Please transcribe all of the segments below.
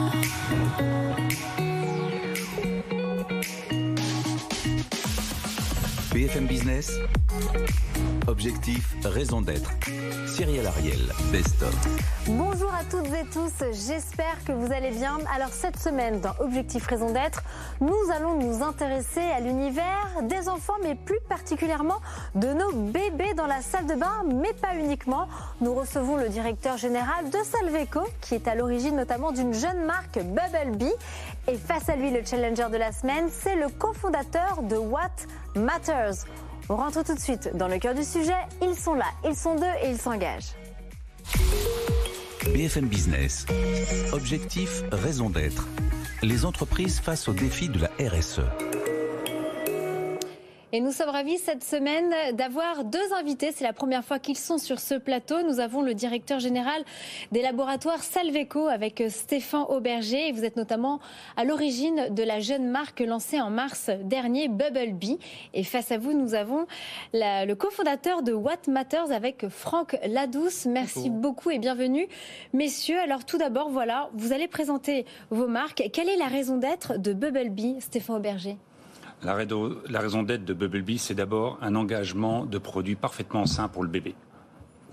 Música BFM Business. Objectif, raison d'être. Cyril Ariel, Best of. Bonjour à toutes et tous, j'espère que vous allez bien. Alors cette semaine, dans Objectif Raison d'être, nous allons nous intéresser à l'univers des enfants, mais plus particulièrement de nos bébés dans la salle de bain, mais pas uniquement. Nous recevons le directeur général de Salveco, qui est à l'origine notamment d'une jeune marque Bubble Bee. Et face à lui, le challenger de la semaine, c'est le cofondateur de What On rentre tout de suite dans le cœur du sujet. Ils sont là, ils sont deux et ils s'engagent. BFM Business. Objectif, raison d'être. Les entreprises face au défi de la RSE. Et nous sommes ravis cette semaine d'avoir deux invités. C'est la première fois qu'ils sont sur ce plateau. Nous avons le directeur général des laboratoires Salveco avec Stéphane Auberger. Et vous êtes notamment à l'origine de la jeune marque lancée en mars dernier, Bubble Bee. Et face à vous, nous avons la- le cofondateur de What Matters avec Franck Ladouce. Merci beaucoup et bienvenue. Messieurs, alors tout d'abord, voilà, vous allez présenter vos marques. Quelle est la raison d'être de Bubble Bee, Stéphane Auberger? La, raison- la raison d'être de Bubblebee, c'est d'abord un engagement de produits parfaitement sains pour le bébé.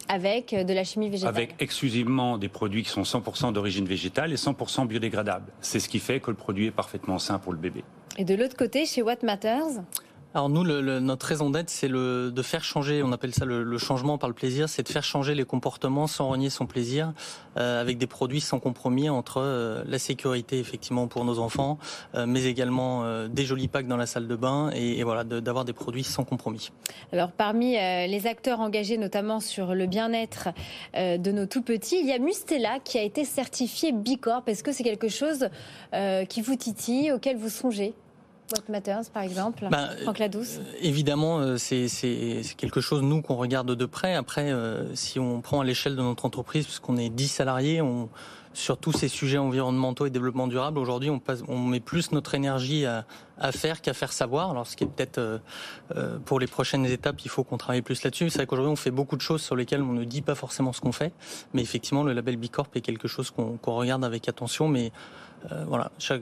Avec euh, de la chimie végétale. Avec exclusivement des produits qui sont 100% d'origine végétale et 100% biodégradables. C'est ce qui fait que le produit est parfaitement sain pour le bébé. Et de l'autre côté, chez What Matters, Alors nous, le- notre raison d'être, c'est de faire changer, on appelle ça le, changement par le plaisir, c'est de faire changer les comportements sans renier son plaisir, euh, avec des produits sans compromis entre euh, la sécurité effectivement pour nos enfants, euh, mais également des jolis packs dans la salle de bain et, voilà, d'avoir des produits sans compromis. alors parmi les acteurs engagés notamment sur le bien-être de nos tout petits, il y a Mustela qui a été certifié B Corp. Est-ce que c'est quelque chose qui vous titille, auquel vous songez? What Matters, par exemple Ben, Franck Ladouce Euh, Évidemment, euh, c'est c'est- c'est quelque chose, nous, qu'on regarde de près. Après, euh, si on prend à l'échelle de notre entreprise, puisqu'on est 10 salariés, on, sur tous ces sujets environnementaux et développement durable, aujourd'hui, on, passe- on met plus notre énergie à, à faire qu'à faire savoir. Alors, ce qui est peut-être euh, euh, pour les prochaines étapes, il faut qu'on travaille plus là-dessus. C'est vrai qu'aujourd'hui, on fait beaucoup de choses sur lesquelles on ne dit pas forcément ce qu'on fait. Mais effectivement, le label B Corp est quelque chose qu'on qu'on regarde avec attention. Mais euh, voilà, chaque,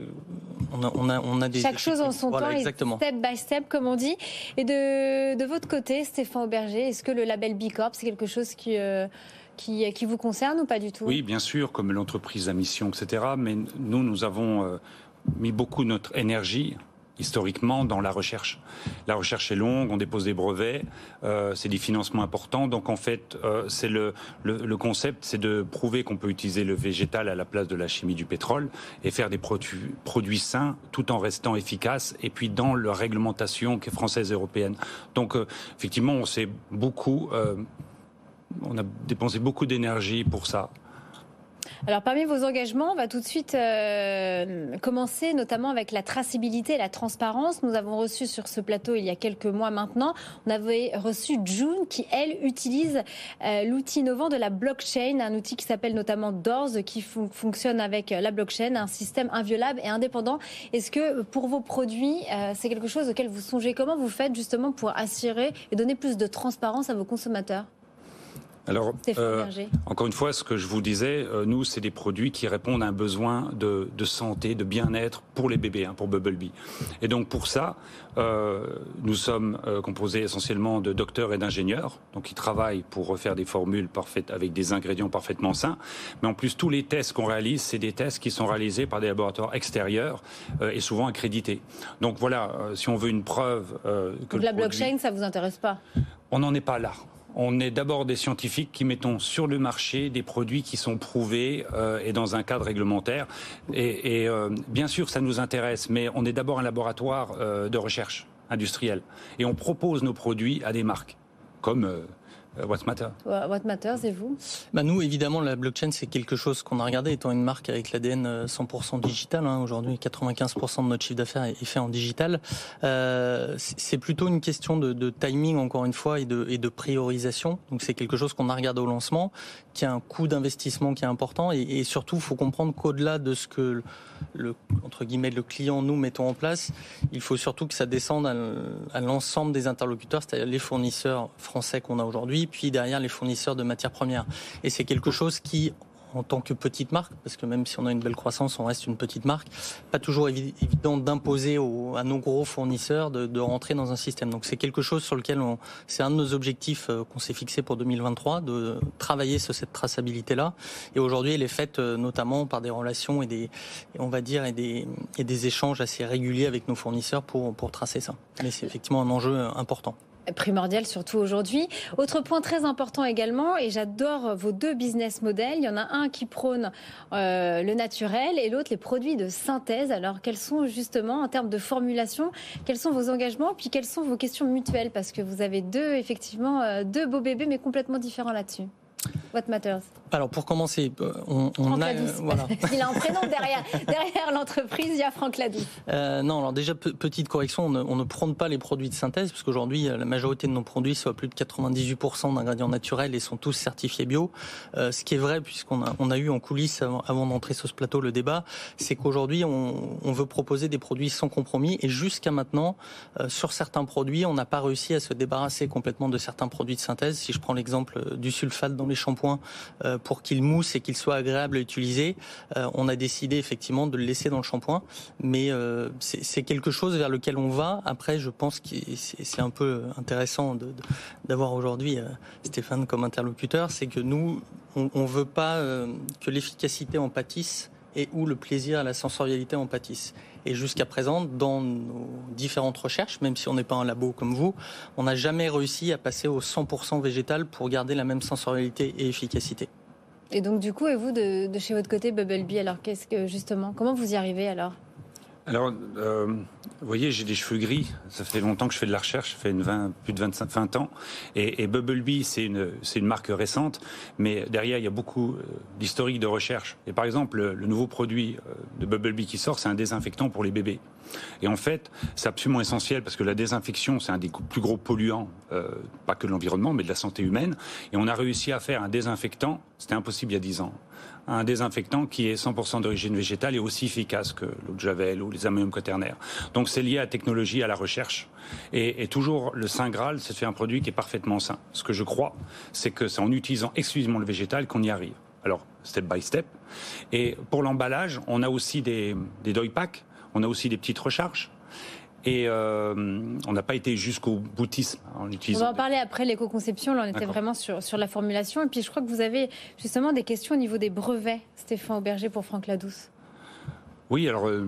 on, a, on, a, on a des... Chaque chose en son voilà, temps, et exactement. step by step, comme on dit. Et de, de votre côté, Stéphane Auberger, est-ce que le label B Corp, c'est quelque chose qui, euh, qui, qui vous concerne ou pas du tout? Oui, bien sûr, comme l'entreprise à mission, etc. Mais nous, nous avons euh, mis beaucoup de notre énergie historiquement dans la recherche. La recherche est longue, on dépose des brevets, euh, c'est des financements importants. Donc en fait, euh, c'est le, le, le concept, c'est de prouver qu'on peut utiliser le végétal à la place de la chimie du pétrole et faire des produits, produits sains tout en restant efficaces et puis dans la réglementation qui est française et européenne. Donc euh, effectivement, on s'est beaucoup, euh, on a dépensé beaucoup d'énergie pour ça. Alors parmi vos engagements, on va tout de suite euh, commencer notamment avec la traçabilité et la transparence. Nous avons reçu sur ce plateau il y a quelques mois maintenant, on avait reçu June qui elle utilise euh, l'outil innovant de la blockchain, un outil qui s'appelle notamment Doors qui fon- fonctionne avec la blockchain, un système inviolable et indépendant. Est-ce que pour vos produits, euh, c'est quelque chose auquel vous songez? Comment vous faites justement pour assurer et donner plus de transparence à vos consommateurs? Alors, euh, encore une fois, ce que je vous disais, euh, nous, c'est des produits qui répondent à un besoin de, de santé, de bien-être pour les bébés, hein, pour Bubblebee. Et donc, pour ça, euh, nous sommes composés essentiellement de docteurs et d'ingénieurs, donc qui travaillent pour refaire des formules parfaites avec des ingrédients parfaitement sains. Mais en plus, tous les tests qu'on réalise, c'est des tests qui sont réalisés par des laboratoires extérieurs et souvent accrédités. Donc voilà, si on veut une preuve que Donc la produit- blockchain, ça vous intéresse pas? On n'en est pas là. On est d'abord des scientifiques qui mettons sur le marché des produits qui sont prouvés euh, et dans un cadre réglementaire. Et, et, euh, bien sûr, ça nous intéresse, mais on est d'abord un laboratoire euh, de recherche industrielle. Et on propose nos produits à des marques, comme euh, What Matters. What Matters et vous? Bah Nous, évidemment, la blockchain, c'est quelque chose qu'on a regardé étant une marque avec l'ADN 100% digital. Hein. Aujourd'hui, 95% de notre chiffre d'affaires est fait en digital. Euh, c'est plutôt une question de, de, timing, encore une fois, et de, et de priorisation. Donc, c'est quelque chose qu'on a regardé au lancement, qui a un coût d'investissement qui est important. Et, et surtout, il faut comprendre qu'au-delà de ce que le, entre guillemets, le client, nous, mettons en place, il faut surtout que ça descende à, à l'ensemble des interlocuteurs, c'est-à-dire les fournisseurs français qu'on a aujourd'hui, puis derrière les fournisseurs de matières premières. Et c'est quelque chose qui, en tant que petite marque, parce que même si on a une belle croissance, on reste une petite marque, pas toujours évident d'imposer à nos gros fournisseurs de, rentrer dans un système. Donc c'est quelque chose sur lequel c'est un de nos objectifs euh, qu'on s'est fixé pour 2023, de travailler sur cette traçabilité-là. Et aujourd'hui, elle est faite euh, notamment par des relations et des, on va dire, et des échanges assez réguliers avec nos fournisseurs pour, pour tracer ça. Mais c'est effectivement un enjeu euh, important primordial surtout aujourd'hui. Autre point très important également, et j'adore vos deux business models. Il y en a un qui prône euh, le naturel et l'autre les produits de synthèse. Alors quels sont justement en termes de formulation, quels sont vos engagements, puis quelles sont vos questions mutuelles? Parce que vous avez deux effectivement euh, deux beaux bébés mais complètement différents là-dessus. What matters? Alors pour commencer, euh, on, on a voilà. il a un prénom derrière derrière l'entreprise, il y a Franck Ladou. Euh, non, alors déjà petite correction, on ne, on ne prône pas les produits de synthèse parce qu'aujourd'hui euh, la majorité de nos produits sont à plus de 98% d'ingrédients naturels et sont tous certifiés bio. Euh, ce qui est vrai puisqu'on a on a eu en coulisses avant, avant d'entrer sur ce plateau le débat, c'est qu'aujourd'hui on, on, veut proposer des produits sans compromis et jusqu'à maintenant euh, sur certains produits on n'a pas réussi à se débarrasser complètement de certains produits de synthèse. Si je prends l'exemple du sulfate dans les shampoings pour qu'il mousse et qu'il soit agréable à utiliser, euh, on a décidé effectivement de le laisser dans le shampoing. Mais euh, c'est quelque chose vers lequel on va. Après, je pense que c'est un peu intéressant d'avoir aujourd'hui euh, Stéphane comme interlocuteur, c'est que nous, on ne veut pas que l'efficacité en pâtisse et où le plaisir et la sensorialité en pâtissent. Et jusqu'à présent, dans nos différentes recherches, même si on n'est pas un labo comme vous, on n'a jamais réussi à passer au 100% végétal pour garder la même sensorialité et efficacité. Et donc, du coup, et vous, de, de chez votre côté, Bubblebee, alors qu'est-ce que, justement, comment vous y arrivez alors? Alors, euh, vous voyez, j'ai des cheveux gris. Ça fait longtemps que je fais de la recherche. Ça fait une 20, plus de 25, 20 ans. Et, et Bubblebee, c'est une, marque récente. Mais derrière, il y a beaucoup euh, d'historique de recherche. Et par exemple, le, nouveau produit euh, de Bubblebee qui sort, c'est un désinfectant pour les bébés. Et en fait, c'est absolument essentiel parce que la désinfection, c'est un des plus gros polluants, euh, pas que de l'environnement, mais de la santé humaine. Et on a réussi à faire un désinfectant, c'était impossible il y a 10 ans, un désinfectant qui est 100% d'origine végétale et aussi efficace que l'eau de javel ou les ammonium quaternaires. C'est lié à la technologie, à la recherche. Et, et toujours, le Saint Graal, c'est de faire un produit qui est parfaitement sain. Ce que je crois, c'est que c'est en utilisant exclusivement le végétal qu'on y arrive. Alors, step by step. Et pour l'emballage, on a aussi des, des deuil packs, on a aussi des petites recharges. Et euh, on n'a pas été jusqu'au boutisme en utilisant. On va en parler après l'éco-conception. Là, on était vraiment sur, sur la formulation. Et puis, je crois que vous avez justement des questions au niveau des brevets, Stéphane Auberger, pour Franck Ladouce. Oui, alors euh,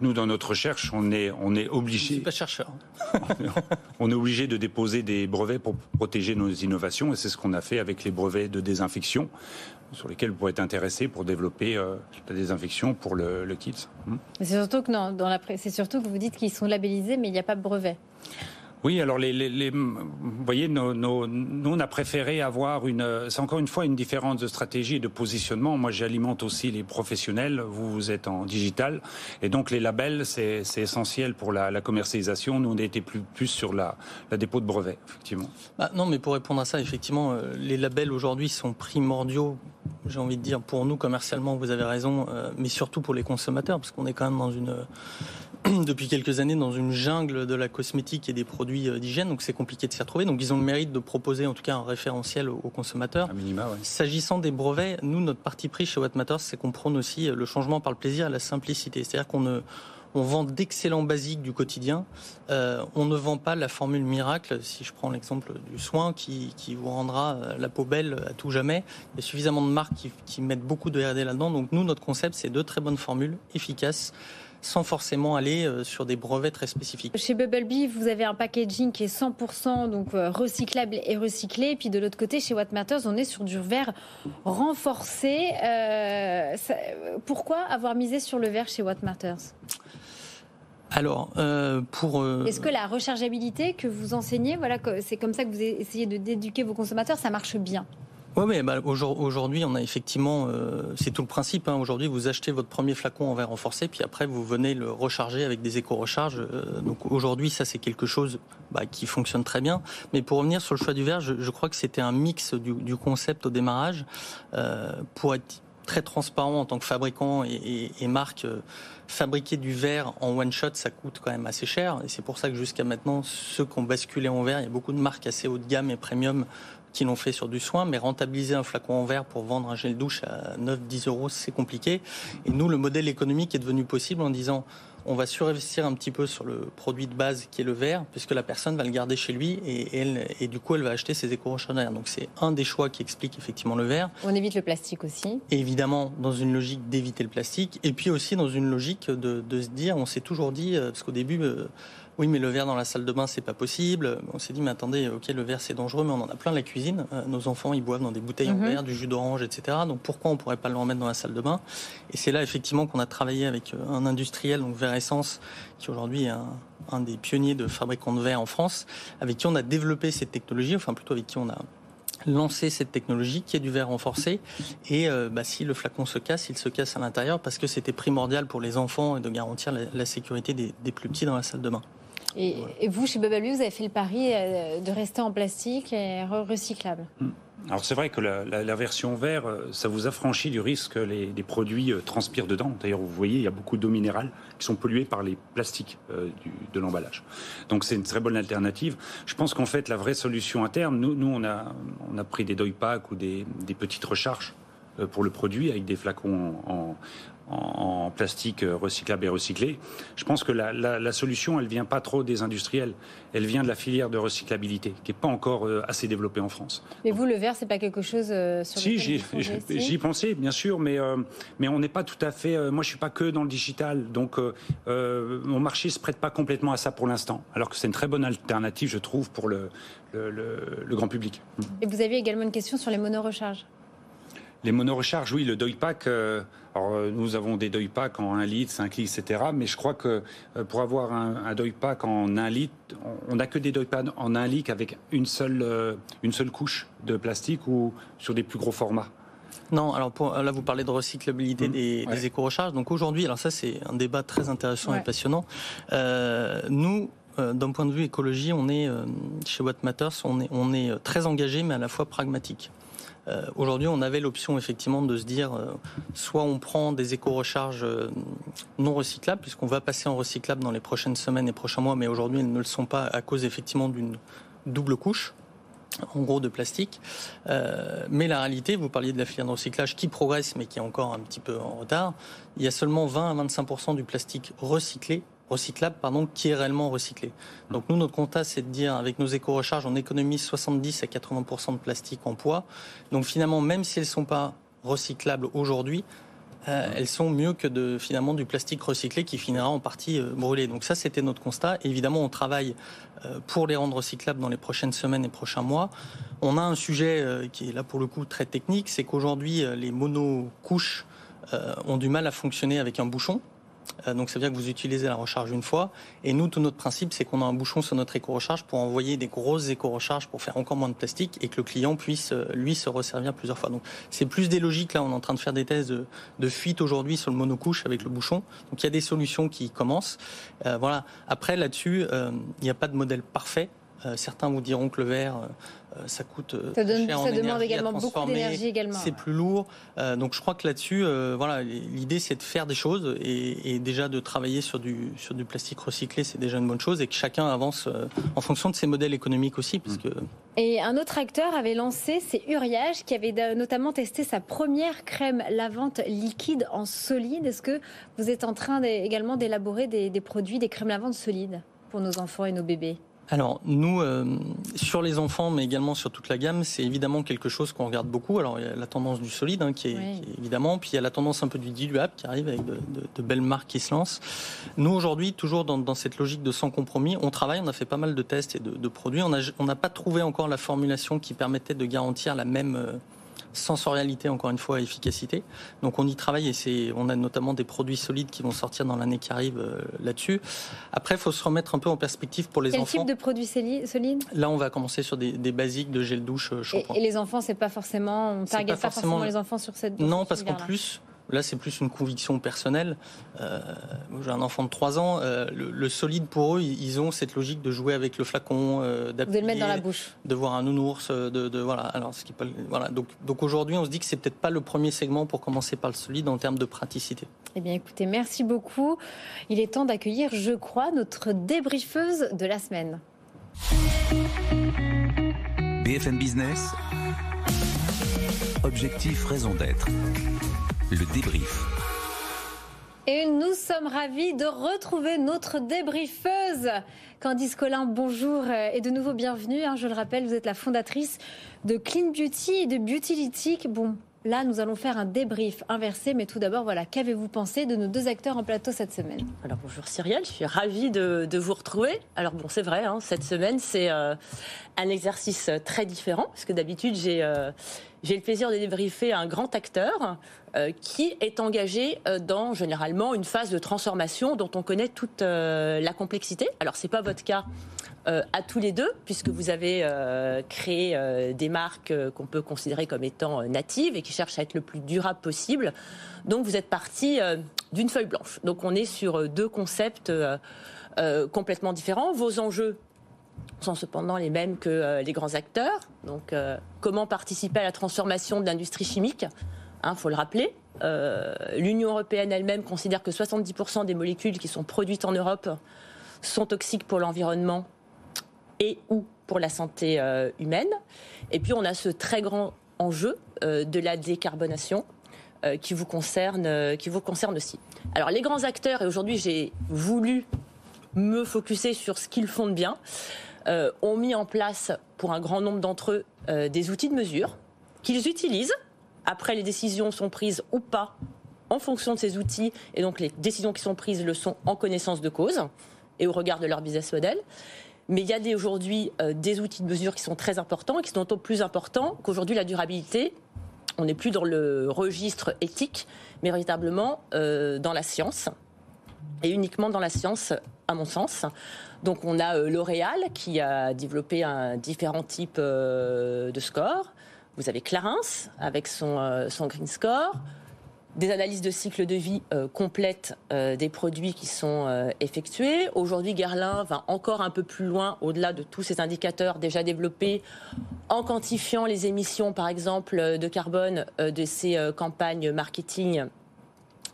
nous dans notre recherche, on est on est obligé. Je suis pas chercheur. on est obligé de déposer des brevets pour protéger nos innovations et c'est ce qu'on a fait avec les brevets de désinfection sur lesquels vous pourrez être intéressé pour développer euh, la désinfection pour le, le kids. Hmm c'est surtout que non, dans la c'est surtout que vous dites qu'ils sont labellisés, mais il n'y a pas de brevet. Oui, alors vous voyez, nous on a préféré avoir une, c'est encore une fois une différence de stratégie et de positionnement. Moi, j'alimente aussi les professionnels. Vous, vous êtes en digital, et donc les labels, c'est essentiel pour la, commercialisation. Nous, on été plus, plus sur la, la dépôt de brevets, effectivement. Bah, non, mais pour répondre à ça, effectivement, euh, les labels aujourd'hui sont primordiaux. J'ai envie de dire pour nous commercialement, vous avez raison, euh, mais surtout pour les consommateurs, parce qu'on est quand même dans une depuis quelques années dans une jungle de la cosmétique et des produits euh, d'hygiène, donc c'est compliqué de s'y retrouver. Donc ils ont le mérite de proposer en tout cas un référentiel aux, consommateurs. Minima, ouais. S'agissant des brevets, nous, notre parti pris chez What Matters, c'est qu'on prône aussi le changement par le plaisir et la simplicité. C'est-à-dire qu'on ne on vend d'excellents basiques du quotidien. Euh, on ne vend pas la formule miracle. Si je prends l'exemple du soin qui, qui, vous rendra euh, la peau belle à tout jamais, il y a suffisamment de marques qui, qui mettent beaucoup de R&D là-dedans. Donc nous, notre concept, c'est de très bonnes formules efficaces sans forcément aller euh, sur des brevets très spécifiques. Chez Bubblebee, vous avez un packaging qui est 100% donc recyclable et recyclé. Et puis de l'autre côté, chez What Matters, on est sur du verre renforcé. Euh, ça, pourquoi avoir misé sur le verre chez What Matters? Alors, euh, pour. Est-ce que la rechargeabilité que vous enseignez, voilà, c'est comme ça que vous essayez de d'éduquer vos consommateurs, ça marche bien? Oui, mais bah, aujourd'hui, on a effectivement, euh, c'est tout le principe. Hein. Aujourd'hui, vous achetez votre premier flacon en verre renforcé, puis après, vous venez le recharger avec des éco-recharges. Euh, donc aujourd'hui, ça, c'est quelque chose bah, qui fonctionne très bien. Mais pour revenir sur le choix du verre, je, crois que c'était un mix du, concept au démarrage euh, pour être très transparent en tant que fabricant et, et marque fabriquer du verre en one shot, ça coûte quand même assez cher. Et c'est pour ça que jusqu'à maintenant, ceux qui ont basculé en verre, il y a beaucoup de marques assez haut de gamme et premium qui l'ont fait sur du soin, mais rentabiliser un flacon en verre pour vendre un gel douche à 9-10 euros, c'est compliqué. Et nous, le modèle économique est devenu possible en disant on va surinvestir un petit peu sur le produit de base qui est le verre, puisque la personne va le garder chez lui et, elle, et du coup elle va acheter ses éco-rechargeurs. Donc c'est un des choix qui explique effectivement le verre. On évite le plastique aussi. évidemment, dans une logique d'éviter le plastique, et puis aussi dans une logique de, de se dire, on s'est toujours dit, euh, parce qu'au début, euh, oui, mais le verre dans la salle de bain, c'est pas possible. On s'est dit, mais attendez, ok, le verre c'est dangereux, mais on en a plein la cuisine. Euh, nos enfants, ils boivent dans des bouteilles en mhm. verre, du jus d'orange, etc. Donc pourquoi on pourrait pas le remettre dans la salle de bain? Et c'est là effectivement qu'on a travaillé avec euh, un industriel, donc Verre Essence, qui aujourd'hui est un, des pionniers de fabricants de verre en France, avec qui on a développé cette technologie, enfin plutôt avec qui on a lancé cette technologie qui est du verre renforcé. Et euh, bah, si le flacon se casse, il se casse à l'intérieur parce que c'était primordial pour les enfants et de garantir la, sécurité des plus petits dans la salle de bain. Et, vous, chez Bubble vous avez fait le pari euh, de rester en plastique et recyclable. Hmm. Alors c'est vrai que la, version vert, euh, ça vous affranchit du risque que les, produits euh, transpirent dedans. D'ailleurs, vous voyez, il y a beaucoup d'eau minérale qui sont polluées par les plastiques de l'emballage. Donc c'est une très bonne alternative. Je pense qu'en fait, la vraie solution à terme, nous, nous on, a, on a pris des deuil packs ou des, des petites recharges pour le produit avec des flacons en, en, plastique recyclable et recyclé. Je pense que la, solution, elle vient pas trop des industriels, elle vient de la filière de recyclabilité, qui n'est pas encore euh, assez développée en France. Mais vous, le verre, c'est pas quelque chose euh, sur si, j'y pensais, bien sûr, mais euh, mais on n'est pas tout à fait. moi, je suis pas que dans le digital, donc mon marché se prête pas complètement à ça pour l'instant. Alors que c'est une très bonne alternative, je trouve, pour le, le, grand public. Et vous aviez également une question sur les monorecharges. Les monorecharges, oui, le Doypack. Euh, alors, euh, nous avons des Doypack en 1 litre, 5 litres, etc. Mais je crois que euh, pour avoir un, un Doypack en 1 litre, on n'a que des Doypack en 1 litre avec une seule, une seule couche de plastique ou sur des plus gros formats. Non, alors là vous parlez de recyclabilité mmh. des, éco-recharges. Donc aujourd'hui, alors ça c'est un débat très intéressant et passionnant. nous, d'un point de vue écologie, on est chez What Matters, on est, on est très engagé mais à la fois pragmatique. Euh, aujourd'hui, on avait l'option effectivement de se dire, euh, soit on prend des éco-recharges euh, non recyclables, puisqu'on va passer en recyclable dans les prochaines semaines et prochains mois, mais aujourd'hui elles ne le sont pas à cause effectivement d'une double couche en gros de plastique. mais la réalité, vous parliez de la filière de recyclage qui progresse mais qui est encore un petit peu en retard. Il y a seulement 20 à 25% du plastique recyclé recyclable pardon, qui est réellement recyclé. Donc nous, notre constat, c'est de dire, avec nos éco-recharges, on économise 70 à 80% de plastique en poids. Donc finalement, même si elles ne sont pas recyclables aujourd'hui, euh, elles sont mieux que finalement du plastique recyclé qui finira en partie euh, brûlé. Donc ça, c'était notre constat. Évidemment, on travaille euh, pour les rendre recyclables dans les prochaines semaines et prochains mois. On a un sujet qui est là pour le coup très technique, c'est qu'aujourd'hui, les monocouches ont du mal à fonctionner avec un bouchon. Euh, donc ça veut dire que vous utilisez la recharge une fois. Et nous, tout notre principe, c'est qu'on a un bouchon sur notre éco-recharge pour envoyer des grosses éco-recharges pour faire encore moins de plastique et que le client puisse, euh, lui, se resservir plusieurs fois. Donc c'est plus des logiques. Là, on est en train de faire des tests de, fuite aujourd'hui sur le monocouche avec le bouchon. Donc il y a des solutions qui commencent. Euh, voilà. Après, là-dessus, il n'y a pas de modèle parfait. certains vous diront que le verre euh, ça coûte euh, ça, demande également beaucoup d'énergie également. C'est plus lourd. Euh, donc je crois que là-dessus, voilà, l'idée c'est de faire des choses et, déjà de travailler sur du sur du plastique recyclé, c'est déjà une bonne chose et que chacun avance en fonction de ses modèles économiques aussi, parce que. Et un autre acteur avait lancé, c'est Uriage, qui avait notamment testé sa première crème lavante liquide en solide. Est-ce que vous êtes en train également d'élaborer des, des produits, des crèmes lavantes solides pour nos enfants et nos bébés? Alors nous, euh, sur les enfants, mais également sur toute la gamme, c'est évidemment quelque chose qu'on regarde beaucoup. Alors il y a la tendance du solide, hein, qui, est, évidemment, puis il y a la tendance un peu du diluable qui arrive avec de, belles marques qui se lancent. Nous aujourd'hui, toujours dans, cette logique de sans compromis, on travaille, on a fait pas mal de tests et de, produits. On n'a pas trouvé encore la formulation qui permettait de garantir la même euh, sensorialité, encore une fois, efficacité. Donc on y travaille et c'est, on a notamment des produits solides qui vont sortir dans l'année qui arrive euh, là-dessus. Après, il faut se remettre un peu en perspective pour les enfants. Quel type de produits solides? Là, on va commencer sur des, basiques de gel douche, euh, shampoing. Et, les enfants, c'est pas forcément, on target pas, forcément les enfants sur cette. Non, parce qu'en plus, Là, c'est plus une conviction personnelle. Euh, J'ai un enfant de 3 ans. Euh, le, solide pour eux, ils ont cette logique de jouer avec le flacon, euh, d'appuyer, le mettre dans la bouche, de voir un nounours, de, de voilà. Alors, ce qui peut, voilà. Donc, donc aujourd'hui, on se dit que c'est peut-être pas le premier segment pour commencer par le solide en termes de praticité. Eh bien, écoutez, merci beaucoup. Il est temps d'accueillir, je crois, notre débriefeuse de la semaine. BFM Business. Objectif, raison d'être le débrief. Et nous sommes ravis de retrouver notre débriefeuse. Candice Collin, bonjour et de nouveau bienvenue. Hein, je le rappelle, vous êtes la fondatrice de Clean Beauty et de Beautylytic. Bon, Là, nous allons faire un débrief inversé, mais tout d'abord, voilà, qu'avez-vous pensé de nos deux acteurs en plateau cette semaine? Alors bonjour Cyrielle, je suis ravie de, vous retrouver. Alors bon, c'est vrai, hein, cette semaine, c'est euh, un exercice très différent, parce que d'habitude, j'ai euh, le plaisir de débriefer un grand acteur euh, qui est engagé dans généralement une phase de transformation dont on connaît toute la complexité. Alors c'est pas votre cas euh, à tous les deux, puisque vous avez euh, créé euh, des marques qu'on peut considérer comme étant natives et qui cherchent à être le plus durable possible. Donc vous êtes parti d'une feuille blanche. Donc on est sur deux concepts complètement différents. Vos enjeux sont cependant les mêmes que les grands acteurs. Donc comment participer à la transformation de l'industrie chimique? Il hein, faut le rappeler. L'Union européenne elle-même considère que 70% des molécules qui sont produites en Europe sont toxiques pour l'environnement et ou pour la santé euh, humaine. Et puis on a ce très grand enjeu euh, de la décarbonation euh, qui vous concerne, qui vous concerne aussi. Alors les grands acteurs, et aujourd'hui j'ai voulu me focuser sur ce qu'ils font de bien, ont mis en place pour un grand nombre d'entre eux des outils de mesure qu'ils utilisent. Après, les décisions sont prises ou pas en fonction de ces outils, et donc les décisions qui sont prises le sont en connaissance de cause et au regard de leur business model. Mais il y a aujourd'hui euh, des outils de mesure qui sont très importants et qui sont d'autant plus importants qu'aujourd'hui la durabilité, on n'est plus dans le registre éthique, mais véritablement euh, dans la science et uniquement dans la science, à mon sens. Donc on a euh, L'Oréal qui a développé un différent type de score. Vous avez Clarins avec son, son Green Score des analyses de cycle de vie euh, complètes euh, des produits qui sont euh, effectués. Aujourd'hui, Guerlain va encore un peu plus loin, au-delà de tous ces indicateurs déjà développés, en quantifiant les émissions, par exemple, de carbone de ces campagnes marketing.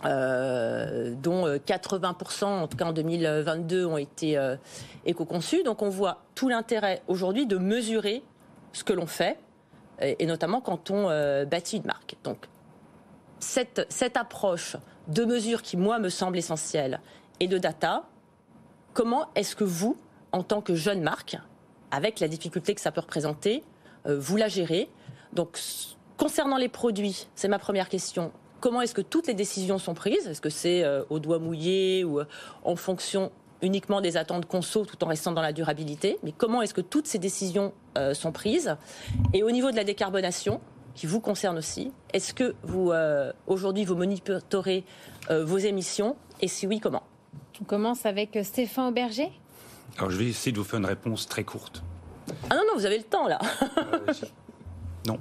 dont 80% en tout cas en 2022 ont été éco-conçus. Donc on voit tout l'intérêt aujourd'hui de mesurer ce que l'on fait, et, notamment quand on bâtit une marque. Cette, approche de mesures qui, moi, me semble essentielle et de data, comment est-ce que vous, en tant que jeune marque, avec la difficulté que ça peut représenter, euh, vous la gérez? Donc, concernant les produits, c'est ma première question. Comment est-ce que toutes les décisions sont prises? Est-ce que c'est euh, au doigt mouillé ou euh, en fonction uniquement des attentes conso tout en restant dans la durabilité? Mais comment est-ce que toutes ces décisions sont prises? Et au niveau de la décarbonation, qui vous concerne aussi. Est-ce que vous, euh, aujourd'hui, vous monitorez euh, vos émissions Et si oui, comment? On commence avec euh, Stéphane Auberger. Alors, je vais essayer de vous faire une réponse très courte. Ah non, non, vous avez le temps, là. non.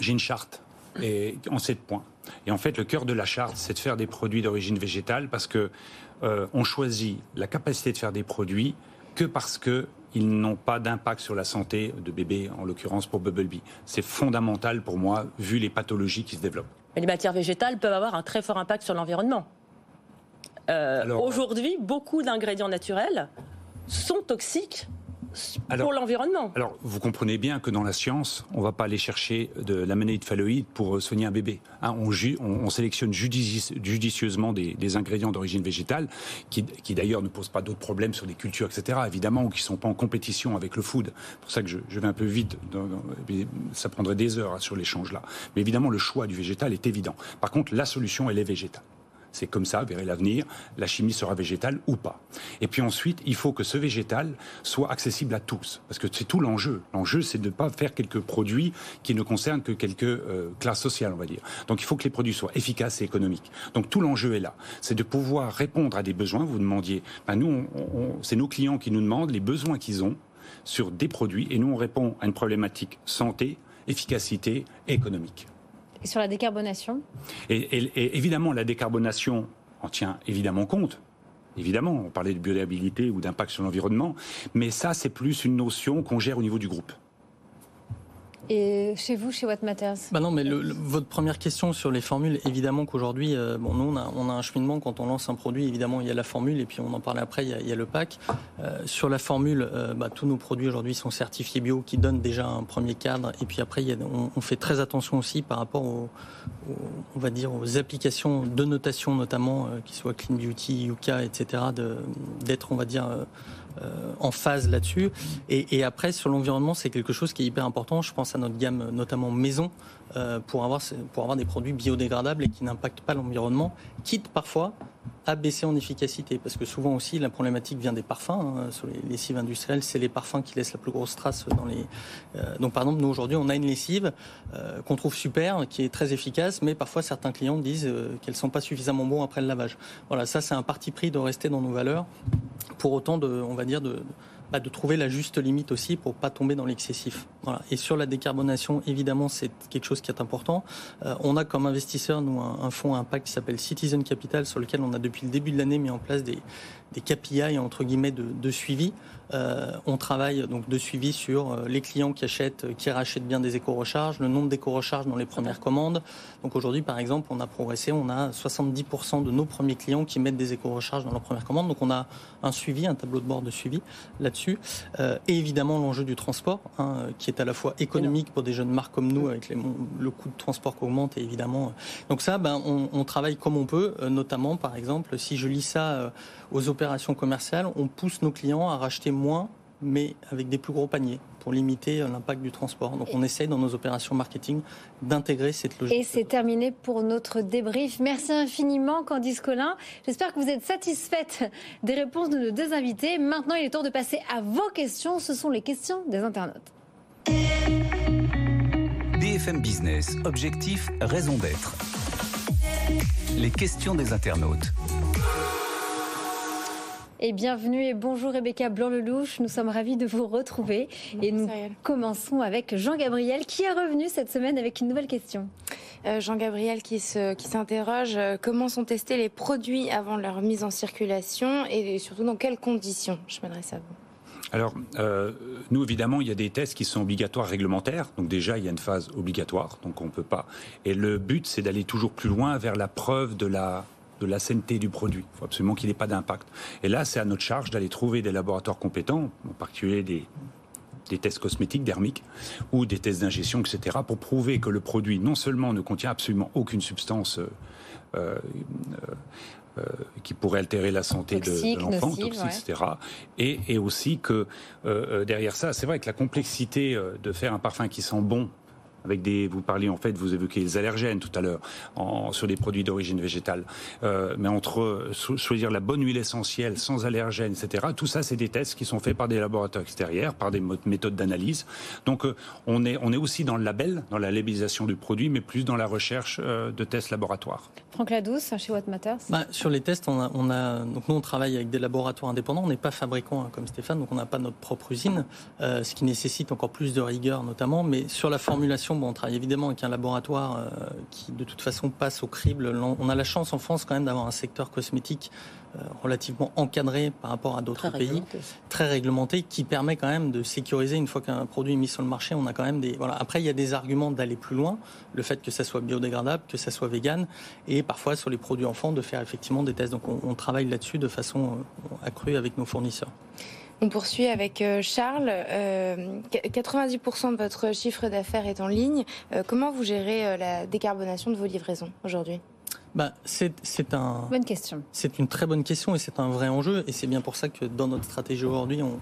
J'ai une charte et, en sept points. Et en fait, le cœur de la charte, c'est de faire des produits d'origine végétale parce que on choisit la capacité de faire des produits que parce que ils n'ont pas d'impact sur la santé de bébé, en l'occurrence pour Bubblebee. C'est fondamental pour moi, vu les pathologies qui se développent. Mais les matières végétales peuvent avoir un très fort impact sur l'environnement. Euh, aujourd'hui, beaucoup d'ingrédients naturels sont toxiques pour l'environnement. Alors, vous comprenez bien que dans la science, on ne va pas aller chercher de l'aménéide phalloïde pour euh, soigner un bébé. Hein, on, sélectionne judicieusement des, ingrédients d'origine végétale, qui, d'ailleurs ne posent pas d'autres problèmes sur les cultures, etc., évidemment, ou qui ne sont pas en compétition avec le food. C'est pour ça que je, vais un peu vite. ça prendrait des heures hein, sur l'échange là. Mais évidemment, le choix du végétal est évident. Par contre, la solution, elle est végétale. C'est comme ça, verrez l'avenir, la chimie sera végétale ou pas. Et puis ensuite, il faut que ce végétal soit accessible à tous, parce que c'est tout l'enjeu. L'enjeu, c'est de ne pas faire quelques produits qui ne concernent que quelques euh, classes sociales, on va dire. Donc il faut que les produits soient efficaces et économiques. Donc tout l'enjeu est là, c'est de pouvoir répondre à des besoins. Vous demandiez, ben nous, c'est nos clients qui nous demandent les besoins qu'ils ont sur des produits, et nous on répond à une problématique santé, efficacité et économique. Et sur la décarbonation et, évidemment, la décarbonation en tient évidemment compte. Évidemment, on parlait de biodéabilité ou d'impact sur l'environnement, mais ça, c'est plus une notion qu'on gère au niveau du groupe. Et chez vous, chez What Matters bah Non, mais votre première question sur les formules, évidemment qu'aujourd'hui, euh, bon, nous, on a, un cheminement quand on lance un produit. Évidemment, il y a la formule et puis on en parle après, il y a, le pack. Euh, sur la formule, euh, bah, tous nos produits aujourd'hui sont certifiés bio, qui donnent déjà un premier cadre. Et puis après, on, fait très attention aussi par rapport aux, on va dire, aux applications de notation, notamment, qui soient Clean Beauty, Yuka, etc., d'être, on va dire, euh, en phase là-dessus. Et, après, sur l'environnement, c'est quelque chose qui est hyper important. Je pense à notre gamme, notamment maison, euh, pour, avoir, pour avoir des produits biodégradables et qui n'impactent pas l'environnement, quitte parfois à baisser en efficacité. Parce que souvent aussi, la problématique vient des parfums. Hein, sur les lessives industrielles, c'est les parfums qui laissent la plus grosse trace dans les. Euh, donc, par exemple, nous aujourd'hui, on a une lessive qu'on trouve super, qui est très efficace, mais parfois certains clients disent qu'elles sont pas suffisamment bons après le lavage. Voilà, ça, c'est un parti pris de rester dans nos valeurs. Pour autant de, on va dire, de bah, de trouver la juste limite aussi pour pas tomber dans l'excessif. Et sur la décarbonation, évidemment, c'est quelque chose qui est important. Euh, on a comme investisseur, nous, un, un fonds impact qui s'appelle Citizen Capital, sur lequel on a depuis le début de l'année mis en place des, des KPI entre guillemets de, suivi. Euh, on travaille donc de suivi sur euh, les clients qui achètent, qui rachètent bien des éco-recharges, le nombre d'éco-recharges dans les premières commandes. Donc aujourd'hui, par exemple, on a progressé, on a 70% de nos premiers clients qui mettent des éco-recharges dans leurs premières commandes. Donc on a un suivi, un tableau de bord de suivi là-dessus. Euh, et évidemment l'enjeu du transport, hein, qui est à la fois économique pour des jeunes marques comme nous, avec le coût de transport qui augmente, et évidemment. Donc ça, ben, on, travaille comme on peut, notamment par exemple, si je lis ça aux opérations commerciales, on pousse nos clients à racheter moins, mais avec des plus gros paniers pour limiter euh, l'impact du transport. Donc on essaye dans nos opérations marketing d'intégrer cette logique. Et c'est terminé pour notre débrief. Merci infiniment Candice Collin. J'espère que vous êtes satisfaite des réponses de nos deux invités. Maintenant, il est temps de passer à vos questions. Ce sont les questions des internautes. BFM Business, objectif, raison d'être. Les questions des internautes et bienvenue et bonjour Rebecca Blanc-Lelouch. Nous sommes ravis de vous retrouver et nous commençons avec Jean-Gabriel qui est revenu cette semaine avec une nouvelle question. Euh, Jean-Gabriel qui s'interroge qui euh, comment sont testés les produits avant leur mise en circulation et surtout dans quelles conditions? Je m'adresse à vous. Alors, euh, nous, évidemment, il y a des tests qui sont obligatoires réglementaires. Donc déjà, il y a une phase obligatoire, donc on ne peut pas. Et le but, c'est d'aller toujours plus loin vers la preuve de la de la sainteté du produit. Il faut absolument qu'il n'ait pas d'impact. Et là, c'est à notre charge d'aller trouver des laboratoires compétents, en particulier des, des tests cosmétiques, dermiques, ou des tests d'ingestion, etc., pour prouver que le produit non seulement ne contient absolument aucune substance euh, euh, euh, qui pourrait altérer la santé de, l'enfant, etc. Et, et, aussi que derrière ça, c'est vrai que la complexité de faire un parfum qui sent bon avec des, vous parliez en fait, vous évoquez les allergènes tout à l'heure sur des produits d'origine végétale. Euh, mais entre choisir la bonne huile essentielle sans allergènes, etc. Tout ça, c'est des tests qui sont faits par des laboratoires extérieurs, par des méthodes d'analyse. Donc, euh, on est on est aussi dans le label, dans la labellisation du produit, mais plus dans la recherche euh, de tests laboratoires. Franck Ladouce, chez What Matters. Bah, sur les tests, on a, on a, donc nous on travaille avec des laboratoires indépendants. On n'est pas fabricant hein, comme Stéphane, donc on n'a pas notre propre usine, euh, ce qui nécessite encore plus de rigueur notamment. Mais sur la formulation on travaille évidemment avec un laboratoire euh, qui, de toute façon, passe au crible. On a la chance en France quand même d'avoir un secteur cosmétique euh, relativement encadré par rapport à d'autres pays, très réglementé, qui permet quand même de sécuriser une fois qu'un produit est mis sur le marché. On a quand même des voilà. Après, il y a des arguments d'aller plus loin, le fait que ça soit biodégradable, que ça soit vegan, et parfois sur les produits enfants de faire effectivement des tests. Donc, on, on travaille là-dessus de façon euh, accrue avec nos fournisseurs. On poursuit avec euh, Charles. 90% euh, de votre chiffre d'affaires est en ligne. Euh, comment vous gérez la décarbonation de vos livraisons aujourd'hui? Bah, c'est un. Bonne question. C'est une très bonne question et c'est un vrai enjeu. Et c'est bien pour ça que dans notre stratégie aujourd'hui, on,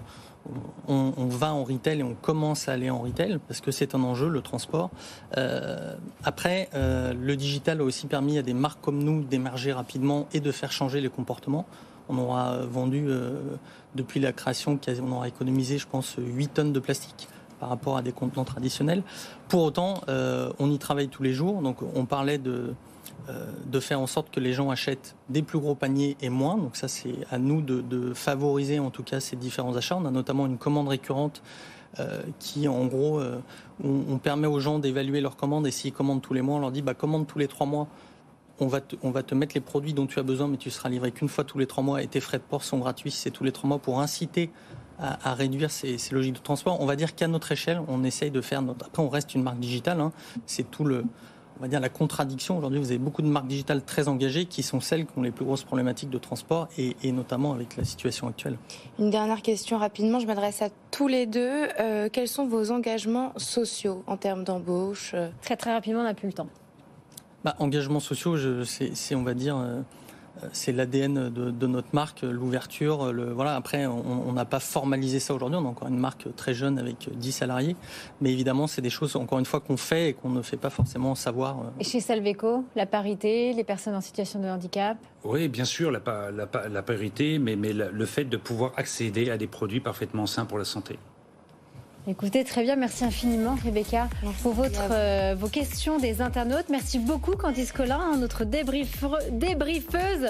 on, va en retail et on commence à aller en retail parce que c'est un enjeu, le transport. Euh, après, euh, le digital a aussi permis à des marques comme nous d'émerger rapidement et de faire changer les comportements. On aura vendu, euh, depuis la création, on aura économisé, je pense, 8 tonnes de plastique par rapport à des contenants traditionnels. Pour autant, on y travaille tous les jours. Donc, on parlait de, euh, faire en sorte que les gens achètent des plus gros paniers et moins. Donc ça, c'est à nous de, favoriser en tout cas ces différents achats. On a notamment une commande récurrente euh, qui, en gros, euh, on, permet aux gens d'évaluer leurs commandes et s'ils commandent tous les mois, on leur dit bah, commande tous les trois mois. On va, te, on va te mettre les produits dont tu as besoin, mais tu seras livré qu'une fois tous les trois mois et tes frais de port sont gratuits c'est tous les trois mois pour inciter à, réduire ces, logiques de transport. On va dire qu'à notre échelle, on essaye de faire notre. Après, on reste une marque digitale. Hein. C'est tout le, on va dire, la contradiction. Aujourd'hui, vous avez beaucoup de marques digitales très engagées qui sont celles qui ont les plus grosses problématiques de transport et, notamment avec la situation actuelle. Une dernière question rapidement, je m'adresse à tous les deux. Euh, quels sont vos engagements sociaux en termes d'embauche? Très très rapidement, on n'a plus le temps. Bah, engagements sociaux, c'est, on va dire, euh, c'est l'ADN de, notre marque, l'ouverture. Le, voilà. Après, on n'a pas formalisé ça aujourd'hui. On a encore une marque très jeune avec 10 salariés. Mais évidemment, c'est des choses, encore une fois, qu'on fait et qu'on ne fait pas forcément savoir. Euh. Et chez Salveco, la parité, les personnes en situation de handicap? Oui, bien sûr, la, la parité, mais, mais le fait de pouvoir accéder à des produits parfaitement sains pour la santé. Écoutez, très bien, merci infiniment Rebecca pour votre, euh, vos questions des internautes. Merci beaucoup Candice Collin, hein, notre débriefeuse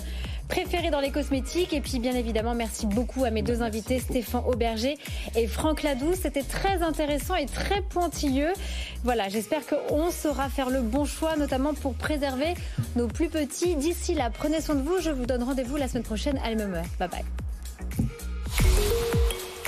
préférée dans les cosmétiques. Et puis bien évidemment, merci beaucoup à mes deux invités, Stéphane Auberger et Franck Ladoux. C'était très intéressant et très pointilleux. Voilà, j'espère qu'on saura faire le bon choix, notamment pour préserver nos plus petits. D'ici là, prenez soin de vous. Je vous donne rendez-vous la semaine prochaine à la même heure. Bye bye.